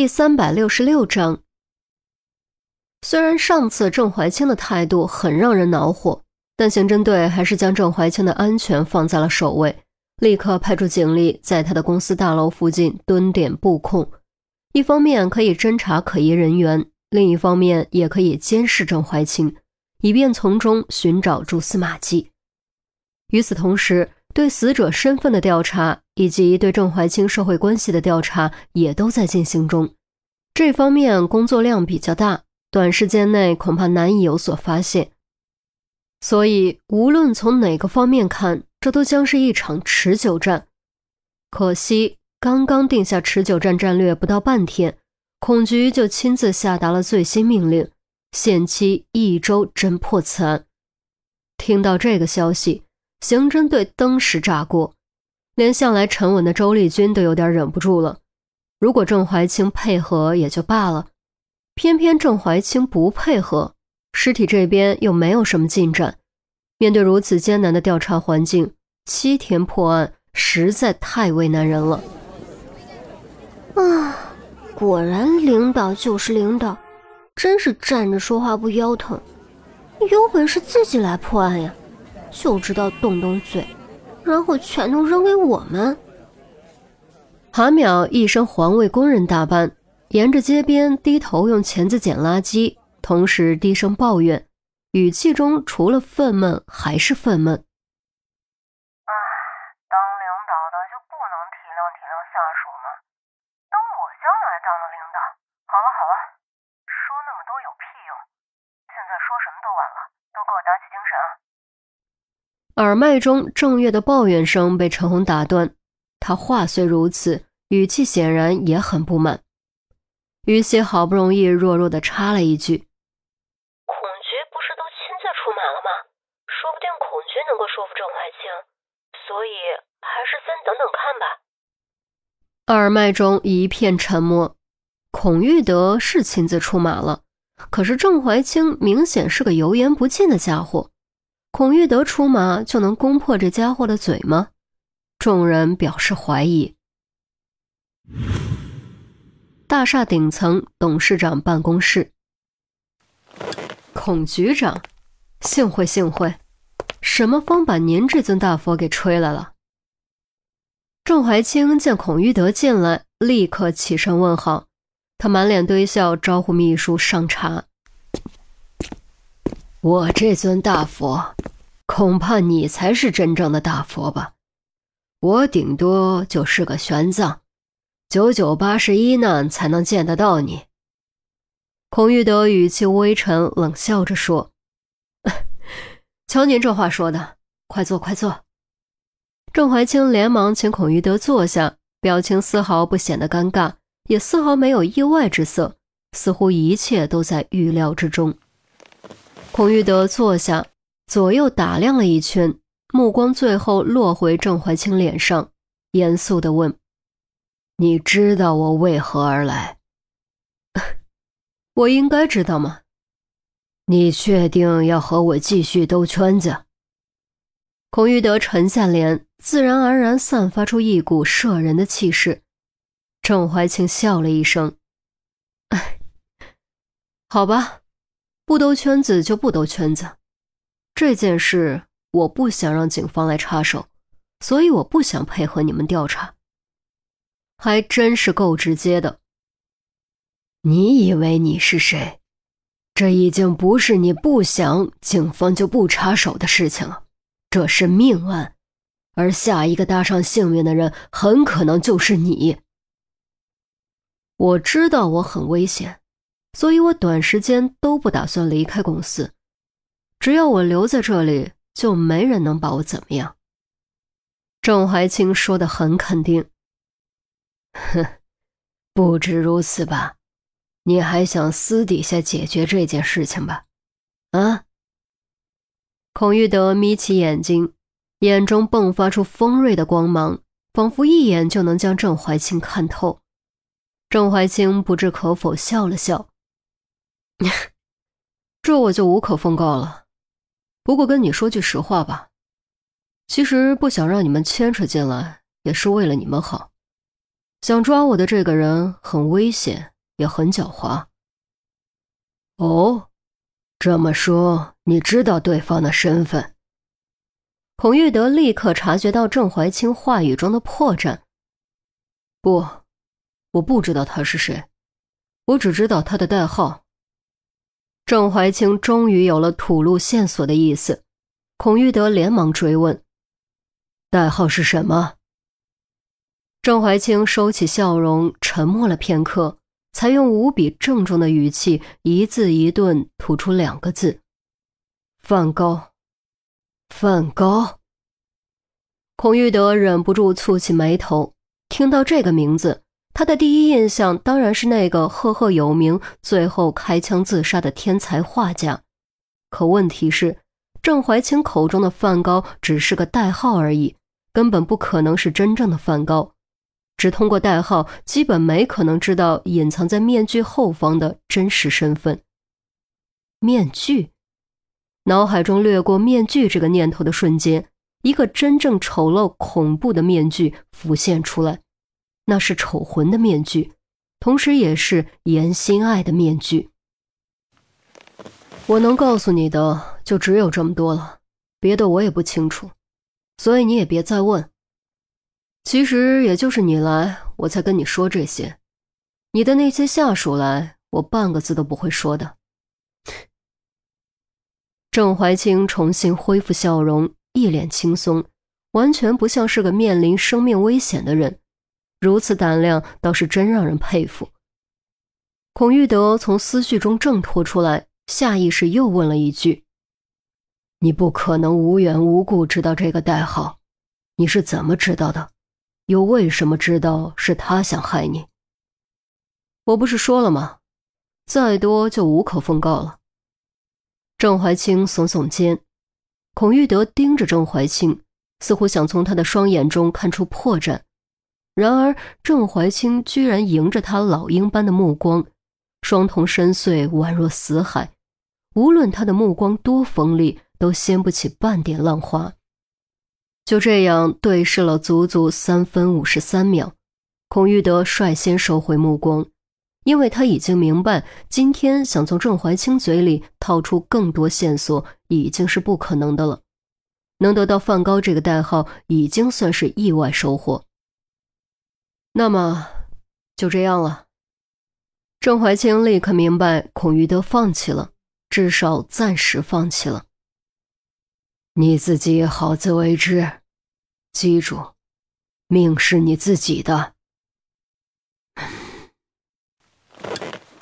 第三百六十六章。虽然上次郑怀清的态度很让人恼火，但刑侦队还是将郑怀清的安全放在了首位，立刻派出警力在他的公司大楼附近蹲点布控。一方面可以侦查可疑人员，另一方面也可以监视郑怀清，以便从中寻找蛛丝马迹。与此同时，对死者身份的调查以及对郑怀清社会关系的调查也都在进行中，这方面工作量比较大，短时间内恐怕难以有所发现。所以，无论从哪个方面看，这都将是一场持久战。可惜，刚刚定下持久战战略不到半天，孔局就亲自下达了最新命令，限期一周侦破此案。听到这个消息。刑侦队登时炸锅，连向来沉稳的周丽君都有点忍不住了。如果郑怀清配合也就罢了，偏偏郑怀清不配合，尸体这边又没有什么进展。面对如此艰难的调查环境，七天破案实在太为难人了。啊，果然领导就是领导，真是站着说话不腰疼。有本事自己来破案呀！就知道动动嘴，然后全都扔给我们。韩淼一身环卫工人打扮，沿着街边低头用钳子捡垃圾，同时低声抱怨，语气中除了愤懑还是愤懑。唉，当领导的就不能体谅体谅下属吗？等我将来当了领导，好了好了，说那么多有屁用？现在说什么都晚了，都给我打起精神啊！耳麦中郑月的抱怨声被陈红打断，他话虽如此，语气显然也很不满。于西好不容易弱弱的插了一句：“孔局不是都亲自出马了吗？说不定孔局能够说服郑怀清，所以还是先等等看吧。”耳麦中一片沉默。孔玉德是亲自出马了，可是郑怀清明显是个油盐不进的家伙。孔玉德出马就能攻破这家伙的嘴吗？众人表示怀疑。大厦顶层董事长办公室，孔局长，幸会幸会，什么风把您这尊大佛给吹来了？郑怀清见孔玉德进来，立刻起身问好，他满脸堆笑，招呼秘书上茶。我这尊大佛，恐怕你才是真正的大佛吧？我顶多就是个玄奘，九九八十一难才能见得到你。孔玉德语气微沉，冷笑着说：“ 瞧您这话说的，快坐，快坐。”郑怀清连忙请孔玉德坐下，表情丝毫不显得尴尬，也丝毫没有意外之色，似乎一切都在预料之中。孔玉德坐下，左右打量了一圈，目光最后落回郑怀清脸上，严肃地问：“你知道我为何而来？”“ 我应该知道吗？”“你确定要和我继续兜圈子？”孔玉德沉下脸，自然而然散发出一股摄人的气势。郑怀清笑了一声：“哎，好吧。”不兜圈子就不兜圈子，这件事我不想让警方来插手，所以我不想配合你们调查。还真是够直接的。你以为你是谁？这已经不是你不想警方就不插手的事情了，这是命案，而下一个搭上性命的人很可能就是你。我知道我很危险。所以我短时间都不打算离开公司，只要我留在这里，就没人能把我怎么样。郑怀清说的很肯定。哼，不止如此吧？你还想私底下解决这件事情吧？啊？孔玉德眯起眼睛，眼中迸发出锋锐的光芒，仿佛一眼就能将郑怀清看透。郑怀清不置可否，笑了笑。这我就无可奉告了。不过跟你说句实话吧，其实不想让你们牵扯进来，也是为了你们好。想抓我的这个人很危险，也很狡猾。哦，这么说你知道对方的身份？孔玉德立刻察觉到郑怀清话语中的破绽。不，我不知道他是谁，我只知道他的代号。郑怀清终于有了吐露线索的意思，孔玉德连忙追问：“代号是什么？”郑怀清收起笑容，沉默了片刻。才用无比郑重的语气，一字一顿吐出两个字：“梵高。”梵高。孔玉德忍不住蹙起眉头。听到这个名字，他的第一印象当然是那个赫赫有名、最后开枪自杀的天才画家。可问题是，郑怀清口中的梵高只是个代号而已，根本不可能是真正的梵高。只通过代号，基本没可能知道隐藏在面具后方的真实身份。面具，脑海中掠过面具这个念头的瞬间，一个真正丑陋恐怖的面具浮现出来，那是丑魂的面具，同时也是颜心爱的面具。我能告诉你的就只有这么多了，别的我也不清楚，所以你也别再问。其实也就是你来，我才跟你说这些。你的那些下属来，我半个字都不会说的。郑怀清重新恢复笑容，一脸轻松，完全不像是个面临生命危险的人。如此胆量，倒是真让人佩服。孔玉德从思绪中挣脱出来，下意识又问了一句：“你不可能无缘无故知道这个代号，你是怎么知道的？”又为什么知道是他想害你？我不是说了吗？再多就无可奉告了。郑怀清耸耸肩，孔玉德盯着郑怀清，似乎想从他的双眼中看出破绽。然而郑怀清居然迎着他老鹰般的目光，双瞳深邃，宛若死海。无论他的目光多锋利，都掀不起半点浪花。就这样对视了足足三分五十三秒，孔玉德率先收回目光，因为他已经明白，今天想从郑怀清嘴里套出更多线索已经是不可能的了。能得到范高这个代号，已经算是意外收获。那么，就这样了。郑怀清立刻明白，孔玉德放弃了，至少暂时放弃了。你自己好自为之。记住，命是你自己的。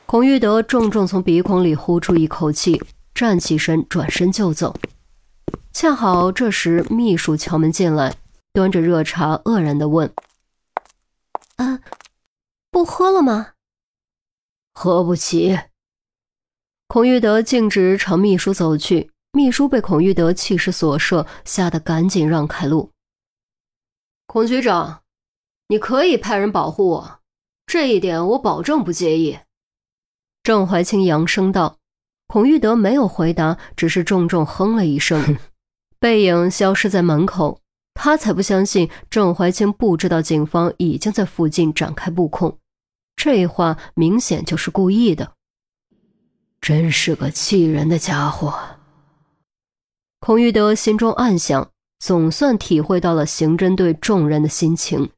孔玉德重重从鼻孔里呼出一口气，站起身，转身就走。恰好这时，秘书敲门进来，端着热茶，愕然的问：“啊，不喝了吗？”“喝不起。”孔玉德径直朝秘书走去。秘书被孔玉德气势所慑，吓得赶紧让开路。孔局长，你可以派人保护我，这一点我保证不介意。”郑怀清扬声道。孔玉德没有回答，只是重重哼了一声，背影消失在门口。他才不相信郑怀清不知道警方已经在附近展开布控，这话明显就是故意的。真是个气人的家伙。孔玉德心中暗想。总算体会到了刑侦队众人的心情。